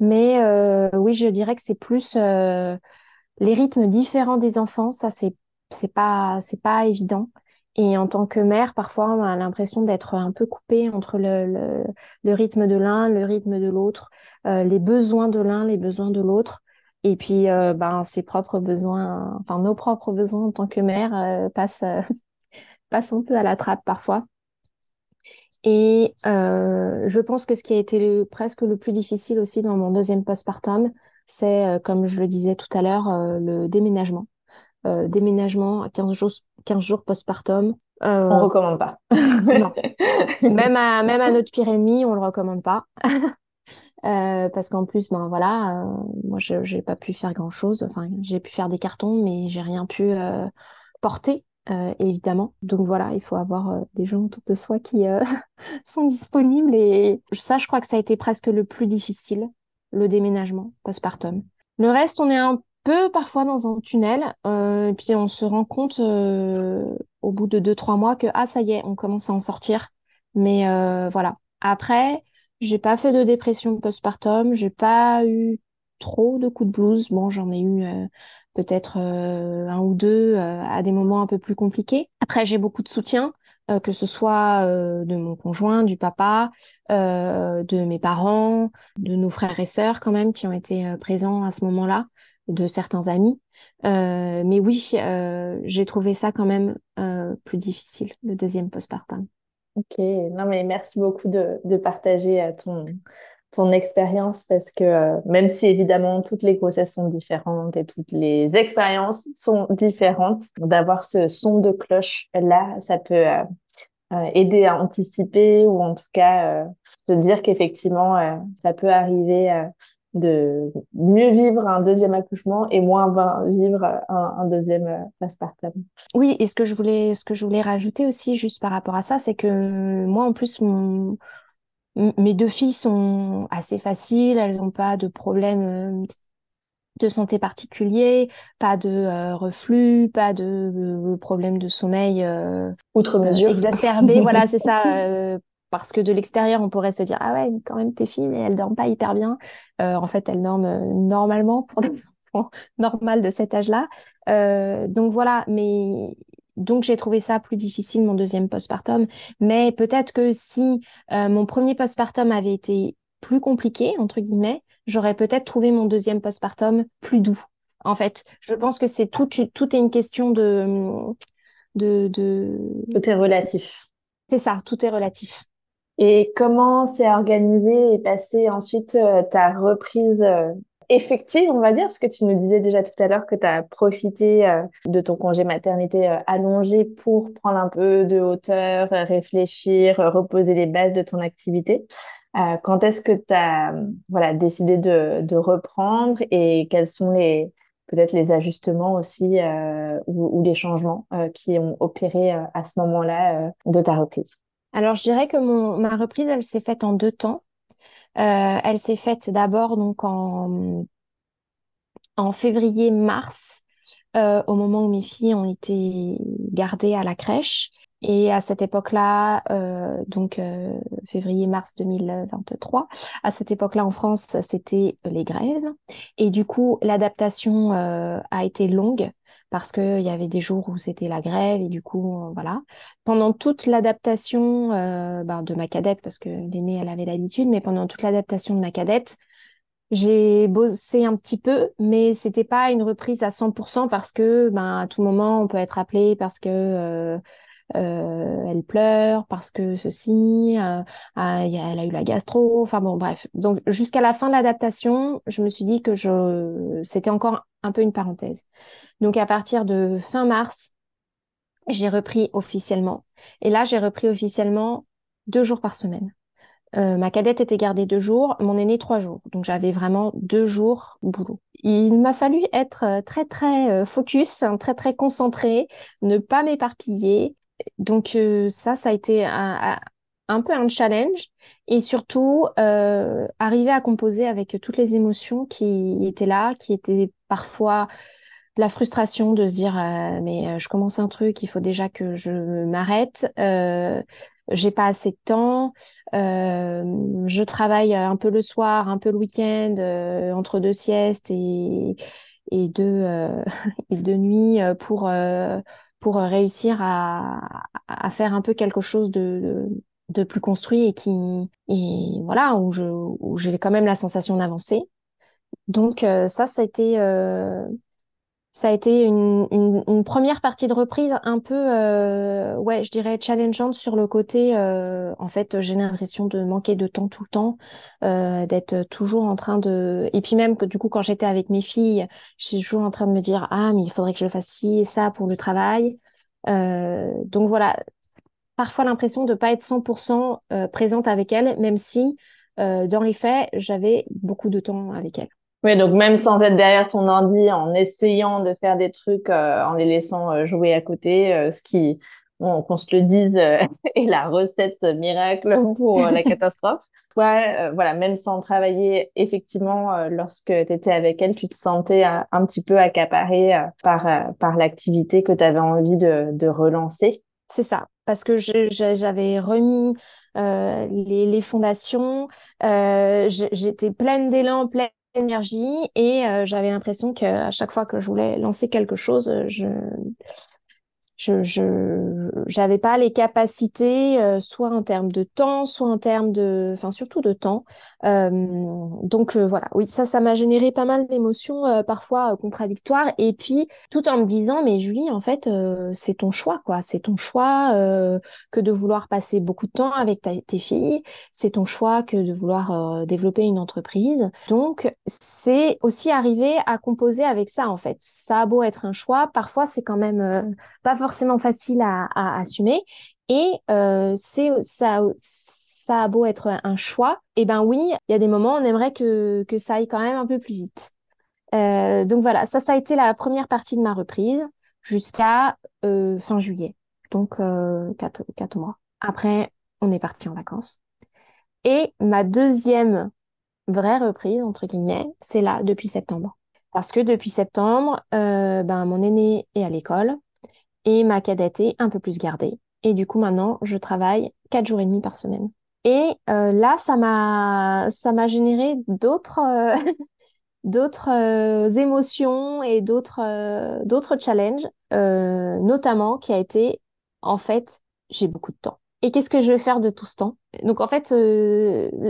Mais oui, je dirais que c'est plus les rythmes différents des enfants, ça c'est c'est pas c'est pas évident. Et en tant que mère, parfois, on a l'impression d'être un peu coupé entre le, le, le rythme de l'un, le rythme de l'autre, euh, les besoins de l'un, les besoins de l'autre. Et puis, euh, ben, ses propres besoins, enfin, nos propres besoins en tant que mère euh, passent, passent un peu à la trappe parfois. Et je pense que ce qui a été le, presque le plus difficile aussi dans mon deuxième postpartum, c'est, euh, comme je le disais tout à l'heure, euh, le déménagement. Euh, déménagement à 15 jours, 15 jours postpartum. Euh, on recommande pas. non. Même à, même à notre pire ennemi, on le recommande pas. euh, parce qu'en plus, ben voilà, euh, moi je j'ai pas pu faire grand chose. Enfin, j'ai pu faire des cartons, mais j'ai rien pu euh, porter, évidemment. Donc voilà, il faut avoir des gens autour de soi qui sont disponibles. Et ça, je crois que ça a été presque le plus difficile le déménagement postpartum. Le reste, on est un peu parfois dans un tunnel, euh, et puis on se rend compte euh, au bout de deux trois mois que ah ça y est, on commence à en sortir. Mais euh, voilà. Après, j'ai pas fait de dépression postpartum, j'ai pas eu trop de coups de blues. Bon, j'en ai eu peut-être un ou deux à des moments un peu plus compliqués. Après, j'ai beaucoup de soutien. Que ce soit de mon conjoint, du papa, de mes parents, de nos frères et sœurs quand même qui ont été présents à ce moment-là, de certains amis. mais oui, j'ai trouvé ça quand même plus difficile, le deuxième postpartum. Ok, non mais merci beaucoup de, de partager euh, ton, ton expérience parce que euh, même si évidemment toutes les grossesses sont différentes et toutes les expériences sont différentes, d'avoir ce son de cloche là, ça peut euh, aider à anticiper ou en tout cas se dire qu'effectivement ça peut arriver de mieux vivre un deuxième accouchement et moins vivre un, deuxième euh, postpartum. Oui, et ce que je voulais, ce que je voulais rajouter aussi juste par rapport à ça, c'est que moi en plus mon, mes deux filles sont assez faciles, elles n'ont pas de problème euh, de santé particulier, pas de euh, reflux, pas de problème de sommeil outre mesure exacerbé. voilà, c'est ça parce que de l'extérieur, on pourrait se dire ah ouais, quand même tes filles, mais elles dorment pas hyper bien. Euh, en fait, elles dorment euh, normalement pour des enfants normales de cet âge-là. Euh, donc voilà, mais donc j'ai trouvé ça plus difficile mon deuxième postpartum. Mais peut-être que si mon premier postpartum avait été plus compliqué entre guillemets, j'aurais peut-être trouvé mon deuxième postpartum plus doux. En fait, je pense que c'est tout, tout est une question de de de. Tout est relatif. C'est ça, tout est relatif. Et comment s'est organisé et passé ensuite euh, ta reprise euh, effective, on va dire, parce que tu nous disais déjà tout à l'heure que tu as profité euh, de ton congé maternité allongé pour prendre un peu de hauteur, réfléchir, reposer les bases de ton activité. quand est-ce que tu as voilà, décidé de, de, reprendre et quels sont les peut-être les ajustements aussi ou, ou, les changements qui ont opéré à ce moment-là de ta reprise? Alors, je dirais que mon, ma reprise, elle s'est faite en deux temps. Euh, elle s'est faite d'abord donc en, février-mars, euh, au moment où mes filles ont été gardées à la crèche. Et à cette époque-là, euh, donc février-mars 2023, à cette époque-là en France, c'était les grèves. Et du coup, l'adaptation a été longue parce qu'il y avait des jours où c'était la grève et du coup, euh, voilà. Pendant toute l'adaptation euh, ben, de ma cadette, parce que l'aînée, elle avait l'habitude, mais pendant toute l'adaptation de ma cadette, j'ai bossé un petit peu, mais c'était pas une reprise à 100% parce que ben, à tout moment, on peut être appelé parce que... Euh, euh, elle pleure parce que ceci, euh, ah, elle a eu la gastro, enfin bon bref. Donc jusqu'à la fin de l'adaptation, je me suis dit que je c'était encore un peu une parenthèse. Donc à partir de fin mars, j'ai repris officiellement. Et là, j'ai repris officiellement deux jours par semaine. Euh, ma cadette était gardée deux jours, mon aîné trois jours. Donc j'avais vraiment deux jours boulot. Il m'a fallu être très très focus, très très concentré, ne pas m'éparpiller, donc euh, ça, ça a été un, peu un challenge et surtout euh, arriver à composer avec toutes les émotions qui étaient là, qui étaient parfois la frustration de se dire euh, mais je commence un truc, il faut déjà que je m'arrête, j'ai pas assez de temps, je travaille un peu le soir, un peu le week-end, entre deux siestes et et deux et deux nuits pour pour euh, réussir à, à, faire un peu quelque chose de, de, plus construit et qui et voilà où je où j'ai quand même la sensation d'avancer. Donc euh, ça, ça a été euh, ça a été une, première partie de reprise un peu, euh, ouais, je dirais challengeante sur le côté. Euh, en fait, j'ai l'impression de manquer de temps tout le temps, euh, d'être toujours en train de. Et puis même que du coup, quand j'étais avec mes filles, j'étais toujours en train de me dire ah mais il faudrait que je fasse ci et ça pour le travail. donc voilà, parfois l'impression de pas être 100% présente avec elles, même si dans les faits, j'avais beaucoup de temps avec elles. Oui, donc même sans être derrière ton ordi, en essayant de faire des trucs, euh, en les laissant euh, jouer à côté, euh, ce qui, bon, qu'on se le dise, est la recette miracle pour la catastrophe. Toi, voilà, même sans travailler, effectivement, lorsque tu étais avec elle, tu te sentais un petit peu accaparé par, par l'activité que tu avais envie de, de relancer. C'est ça, parce que j'avais remis les, les, fondations, j'étais pleine d'élan, pleine énergie et euh, j'avais l'impression que à chaque fois que je voulais lancer quelque chose, je je j'avais pas les capacités euh, soit en termes de temps soit en termes de enfin surtout de temps. Euh, donc euh, voilà. Oui ça ça m'a généré pas mal d'émotions parfois contradictoires. Et puis tout en me disant mais Julie en fait c'est ton choix quoi. C'est ton choix que de vouloir passer beaucoup de temps avec tes filles. C'est ton choix que de vouloir développer une entreprise. Donc c'est aussi arriver à composer avec ça en fait. Ça a beau être un choix parfois c'est quand même pas forcément facile à, assumer. Et euh, c'est ça, ça a beau être un choix, et eh ben oui, il y a des moments on aimerait que, que ça aille quand même un peu plus vite. Euh, donc voilà, ça, ça a été la première partie de ma reprise jusqu'à euh, fin juillet, donc quatre, quatre mois. Après, on est parti en vacances. Et ma deuxième vraie reprise, entre guillemets, c'est là, depuis septembre. Parce que depuis septembre, ben, mon aîné est à l'école, et ma cadette est un peu plus gardée. Et du coup, maintenant, je travaille quatre jours et demi par semaine. Et euh, là, ça m'a ça m'a généré d'autres euh, d'autres euh, émotions et d'autres d'autres challenges, notamment qui a été en fait j'ai beaucoup de temps. Et qu'est-ce que je vais faire de tout ce temps? Donc en fait,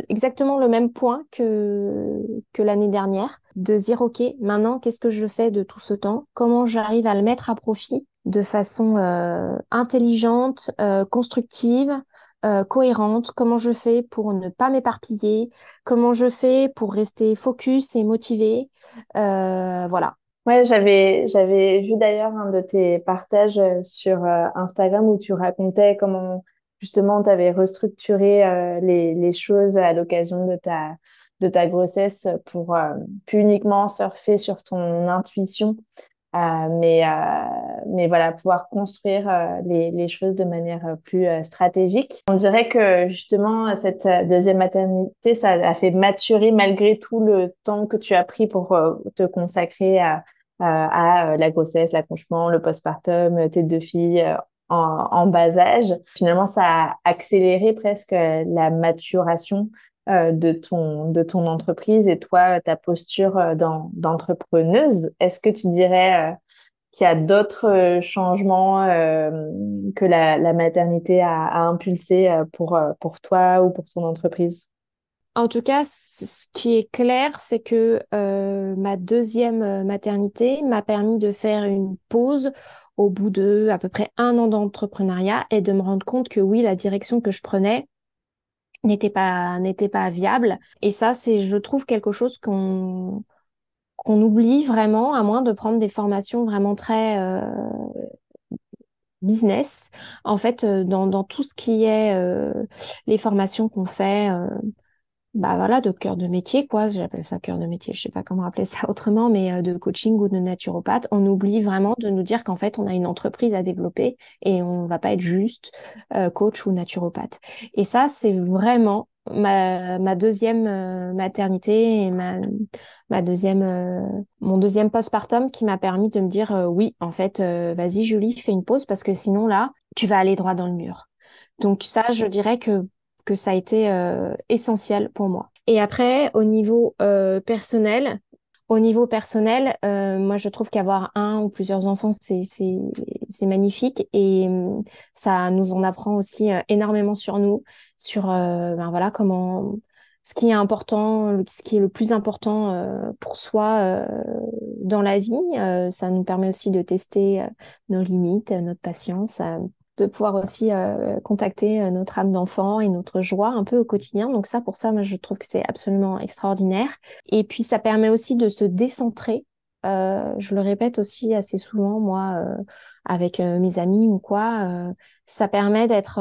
exactement le même point que que l'année dernière, de se dire ok, maintenant qu'est-ce que je fais de tout ce temps? Comment j'arrive à le mettre à profit? De façon euh, intelligente, euh, constructive, euh, cohérente, comment je fais pour ne pas m'éparpiller, comment je fais pour rester focus et motivé? voilà. Ouais, j'avais j'avais vu d'ailleurs un de tes partages sur Instagram où tu racontais comment justement tu avais restructuré les, les choses à l'occasion de ta de ta grossesse pour plus uniquement surfer sur ton intuition mais, euh, mais voilà, pouvoir construire euh, les, choses de manière plus stratégique. On dirait que justement, cette deuxième maternité, ça a fait maturer malgré tout le temps que tu as pris pour te consacrer à, à la grossesse, l'accouchement, le postpartum, tes deux filles en, en, bas âge. Finalement, ça a accéléré presque la maturation euh, de ton de ton entreprise et toi ta posture euh, d'entrepreneuse. Est-ce que tu dirais euh, qu'il y a d'autres changements que la, maternité a, a impulsé pour pour toi ou pour ton entreprise? En tout cas, ce qui est clair, c'est que ma deuxième maternité m'a permis de faire une pause au bout de à peu près un an d'entrepreneuriat et de me rendre compte que oui, la direction que je prenais n'était pas n'était pas viable. Et ça c'est je trouve quelque chose qu'on qu'on oublie vraiment à moins de prendre des formations vraiment très euh, business. En fait euh, dans, dans tout ce qui est euh, les formations qu'on fait bah voilà, de cœur de métier, quoi. J'appelle ça cœur de métier. Je sais pas comment appeler ça autrement, mais euh, de coaching ou de naturopathe. On oublie vraiment de nous dire qu'en fait, on a une entreprise à développer et on va pas être juste euh, coach ou naturopathe. Et ça, c'est vraiment ma, ma deuxième euh, maternité et ma, ma deuxième, mon deuxième postpartum qui m'a permis de me dire oui, en fait, vas-y, Julie, fais une pause parce que sinon là, tu vas aller droit dans le mur. Donc ça, je dirais que que ça a été euh, essentiel pour moi. Et après, au niveau euh, personnel, au niveau personnel, euh, moi je trouve qu'avoir un ou plusieurs enfants, c'est c'est magnifique et ça nous en apprend aussi énormément sur nous, sur ben voilà comment ce qui est important, ce qui est le plus important pour soi dans la vie. ça nous permet aussi de tester nos limites, notre patience, de pouvoir aussi euh, contacter euh, notre âme d'enfant et notre joie un peu au quotidien. Donc ça, pour ça, moi, je trouve que c'est absolument extraordinaire. Et puis, ça permet aussi de se décentrer. Euh, je le répète aussi assez souvent, moi, avec mes amis ou quoi. ça permet d'être,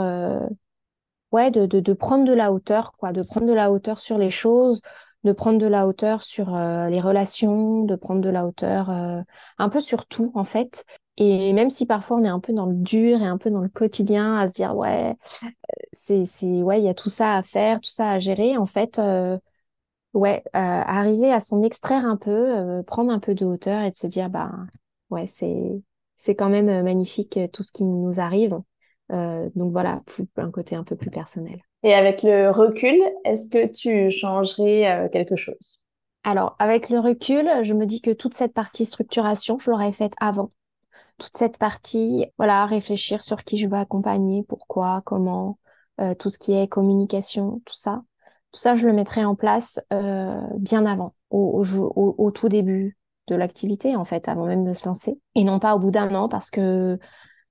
ouais, de, de, de prendre de la hauteur, quoi, de prendre de la hauteur sur les choses, de prendre de la hauteur sur les relations, de prendre de la hauteur un peu sur tout en fait. Et même si parfois on est un peu dans le dur et un peu dans le quotidien à se dire ouais, c'est c'est ouais, il y a tout ça à faire, tout ça à gérer, en fait euh, ouais, euh, arriver à s'en extraire un peu, euh, prendre un peu de hauteur et de se dire bah ouais, c'est c'est quand même magnifique tout ce qui nous arrive. donc voilà, plus un côté un peu plus personnel. Et avec le recul, est-ce que tu changerais quelque chose? Alors, avec le recul, je me dis que toute cette partie structuration, je l'aurais faite avant. toute cette partie, voilà, réfléchir sur qui je veux accompagner, pourquoi, comment, tout ce qui est communication, tout ça. Tout ça, je le mettrai en place bien avant, au, tout début de l'activité, en fait, avant même de se lancer. Et non pas au bout d'un an, parce que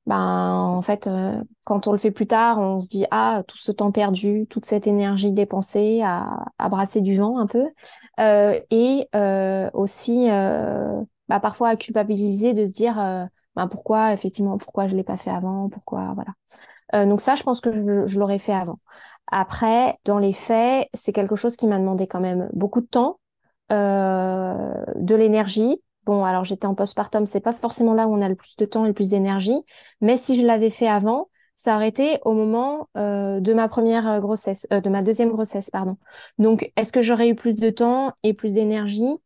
ben en fait euh, quand on le fait plus tard on se dit ah tout ce temps perdu toute cette énergie dépensée à, à brasser du vent un peu. Euh, et euh, aussi euh, bah, parfois à culpabiliser de se dire ben pourquoi effectivement pourquoi je l'ai pas fait avant pourquoi voilà. Donc ça je pense que je, je l'aurais fait avant. Après dans les faits c'est quelque chose qui m'a demandé quand même beaucoup de temps de l'énergie Bon, alors j'étais en postpartum, c'est pas forcément là où on a le plus de temps et le plus d'énergie, mais si je l'avais fait avant, ça aurait été au moment euh, de ma première euh, grossesse, euh, de ma deuxième grossesse, pardon. Donc, est-ce que j'aurais eu plus de temps et plus d'énergie?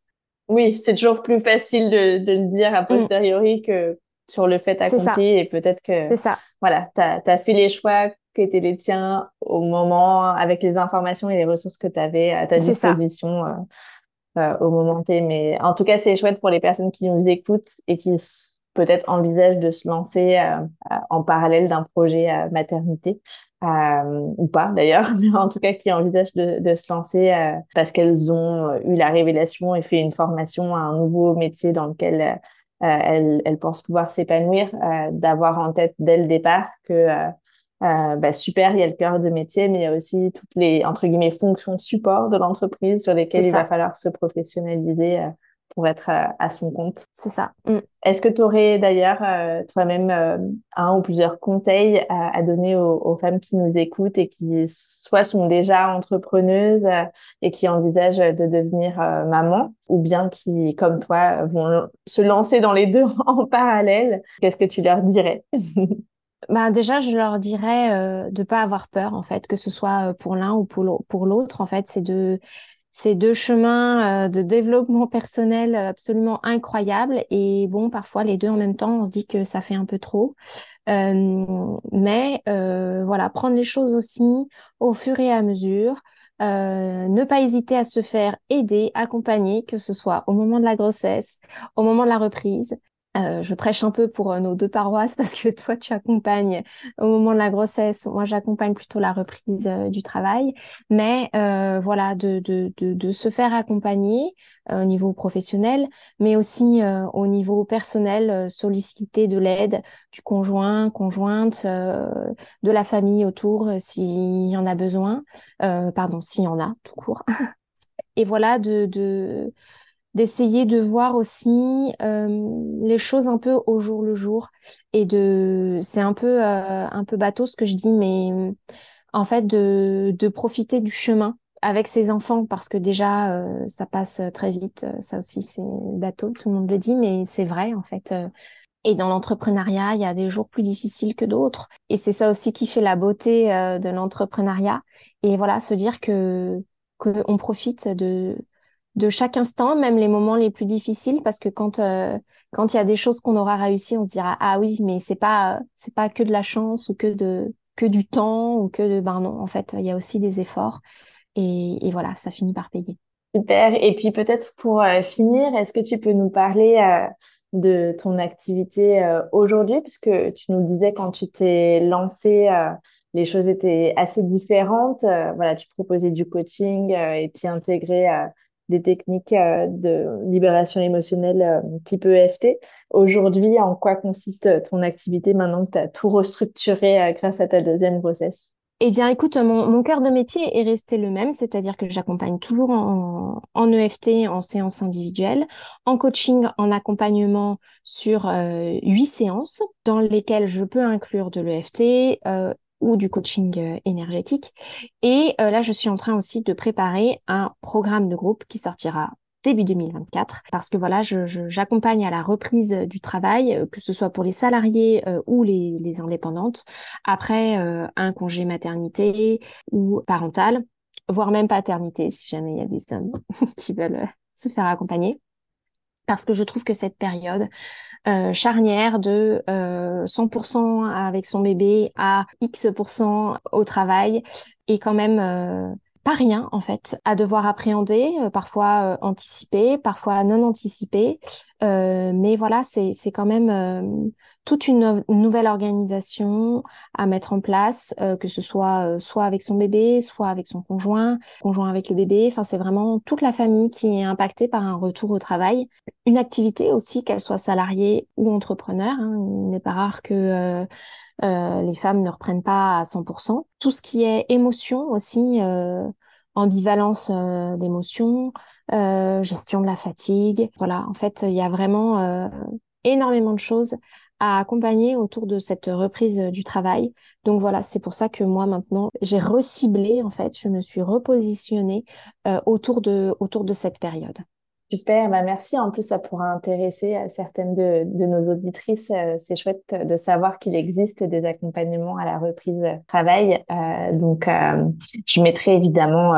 Oui, c'est toujours plus facile de, de, le dire a mm. posteriori que sur le fait accompli et peut-être que c'est ça. Voilà, tu as, fait les choix qui étaient les tiens au moment avec les informations et les ressources que tu avais à ta disposition. Euh, au moment T. Mais en tout cas, c'est chouette pour les personnes qui nous écoutent et qui peut-être envisagent de se lancer euh, euh, en parallèle d'un projet maternité. ou pas d'ailleurs, mais en tout cas qui envisagent de, de se lancer parce qu'elles ont eu la révélation et fait une formation à un nouveau métier dans lequel elles, elles, pensent pouvoir s'épanouir, d'avoir en tête dès le départ que euh, bah, super, il y a le cœur de métier, mais il y a aussi toutes les entre guillemets fonctions support de l'entreprise sur lesquelles il va falloir se professionnaliser euh, pour être euh, à son compte. C'est ça. Mm. Est-ce que tu aurais d'ailleurs toi-même un ou plusieurs conseils à, donner aux, femmes qui nous écoutent et qui soit sont déjà entrepreneuses et qui envisagent de devenir maman ou bien qui, comme toi, vont se lancer dans les deux en parallèle? Qu'est-ce que tu leur dirais? Bah déjà, je leur dirais euh, de pas avoir peur en fait, que ce soit euh, pour l'un ou pour l'autre. En fait, c'est deux, c'est deux chemins euh, de développement personnel absolument incroyables. Et bon, parfois les deux en même temps, on se dit que ça fait un peu trop. Euh, mais euh, voilà, prendre les choses aussi au fur et à mesure. ne pas hésiter à se faire aider, accompagner, que ce soit au moment de la grossesse, au moment de la reprise, euh, je prêche un peu pour euh, nos deux paroisses parce que toi, tu accompagnes au moment de la grossesse. Moi, j'accompagne plutôt la reprise euh, du travail. Mais voilà, de, de, de, de, se faire accompagner au niveau professionnel, mais aussi au niveau personnel, solliciter de l'aide du conjoint, conjointe, de la famille autour s'il y en a besoin. pardon, s'il y en a, tout court. Et voilà, de, de d'essayer de voir aussi euh, les choses un peu au jour le jour et de c'est un peu euh, un peu bateau ce que je dis mais en fait de de profiter du chemin avec ses enfants parce que déjà euh, ça passe très vite ça aussi c'est bateau tout le monde le dit mais c'est vrai en fait et dans l'entrepreneuriat, il y a des jours plus difficiles que d'autres. Et c'est ça aussi qui fait la beauté de l'entrepreneuriat. Et voilà, se dire que qu'on profite de de chaque instant, même les moments les plus difficiles, parce que quand euh, quand il y a des choses qu'on aura réussi, on se dira ah oui, mais c'est pas c'est pas que de la chance ou que de que du temps ou que de ben non, en fait, il y a aussi des efforts et, et voilà, ça finit par payer. Super. Et puis peut-être pour euh, finir, est-ce que tu peux nous parler euh, de ton activité aujourd'hui, puisque tu nous disais quand tu t'es lancé les choses étaient assez différentes. voilà, tu proposais du coaching et tu intégrais des techniques euh, de libération émotionnelle euh, type EFT. Aujourd'hui, en quoi consiste ton activité maintenant que tu as tout restructuré euh, grâce à ta deuxième grossesse? Eh bien, écoute, mon, mon cœur de métier est resté le même, c'est-à-dire que j'accompagne toujours en, en, EFT, en séance individuelle, en coaching, en accompagnement sur huit séances dans lesquelles je peux inclure de l'EFT, ou du coaching euh, énergétique. Et euh, là, je suis en train aussi de préparer un programme de groupe qui sortira début 2024 parce que voilà j'accompagne à la reprise du travail euh, que ce soit pour les salariés ou les, les, indépendantes après un congé maternité ou parental voire même paternité si jamais il y a des hommes qui veulent se faire accompagner parce que je trouve que cette période euh, charnière de euh, 100% avec son bébé à X% au travail est quand même euh, pas rien en fait à devoir appréhender, euh, parfois euh, anticiper, parfois non anticiper. Euh, mais voilà, c'est c'est quand même toute une nouvelle organisation à mettre en place, que ce soit soit avec son bébé, soit avec son conjoint, conjoint avec le bébé. Enfin, c'est vraiment toute la famille qui est impactée par un retour au travail. Une activité aussi, qu'elle soit salariée ou entrepreneur. Hein. Il n'est pas rare que euh, les femmes ne reprennent pas à 100%. Tout ce qui est émotion aussi, euh, ambivalence euh, d'émotions, gestion de la fatigue. Voilà, en fait, il y a vraiment énormément de choses à accompagner autour de cette reprise du travail. Donc voilà, c'est pour ça que moi maintenant, j'ai reciblé en fait, je me suis repositionnée autour de autour de cette période. Super, bah merci. En plus, ça pourra intéresser euh, certaines de, nos auditrices. Euh, c'est chouette de savoir qu'il existe des accompagnements à la reprise travail. Euh, donc, je mettrai évidemment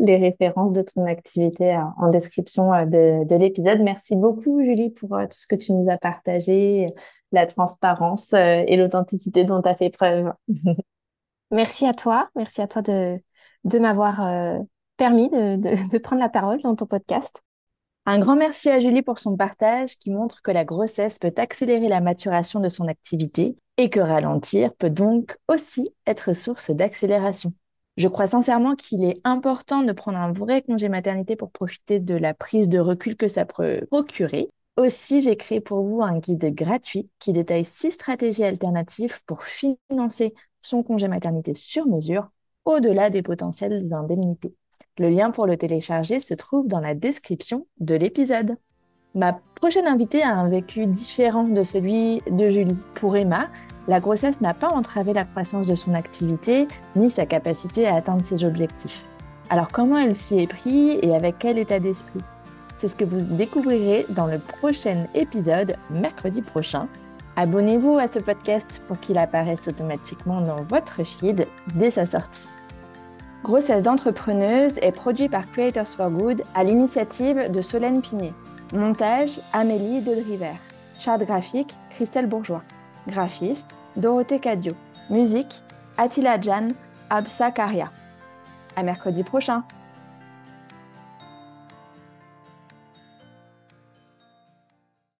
les références de ton activité en description de, de l'épisode. Merci beaucoup, Julie, pour tout ce que tu nous as partagé, la transparence et l'authenticité dont tu as fait preuve. merci à toi. Merci à toi de, m'avoir permis de prendre la parole dans ton podcast. Un grand merci à Julie pour son partage qui montre que la grossesse peut accélérer la maturation de son activité et que ralentir peut donc aussi être source d'accélération. Je crois sincèrement qu'il est important de prendre un vrai congé maternité pour profiter de la prise de recul que ça peut procurer. Aussi, j'ai créé pour vous un guide gratuit qui détaille six stratégies alternatives pour financer son congé maternité sur mesure au-delà des potentielles indemnités. Le lien pour le télécharger se trouve dans la description de l'épisode. Ma prochaine invitée a un vécu différent de celui de Julie. Pour Emma, la grossesse n'a pas entravé la croissance de son activité ni sa capacité à atteindre ses objectifs. Alors comment elle s'y est prise et avec quel état d'esprit? C'est ce que vous découvrirez dans le prochain épisode, mercredi prochain. Abonnez-vous à ce podcast pour qu'il apparaisse automatiquement dans votre feed dès sa sortie. Grossesse d'entrepreneuse est produit par Creators for Good à l'initiative de Solène Pinet. Montage Amélie Dodriver. Charte graphique Christelle Bourgeois. Graphiste Dorothée Cadio. Musique Attila Jan Absa Karia. À mercredi prochain.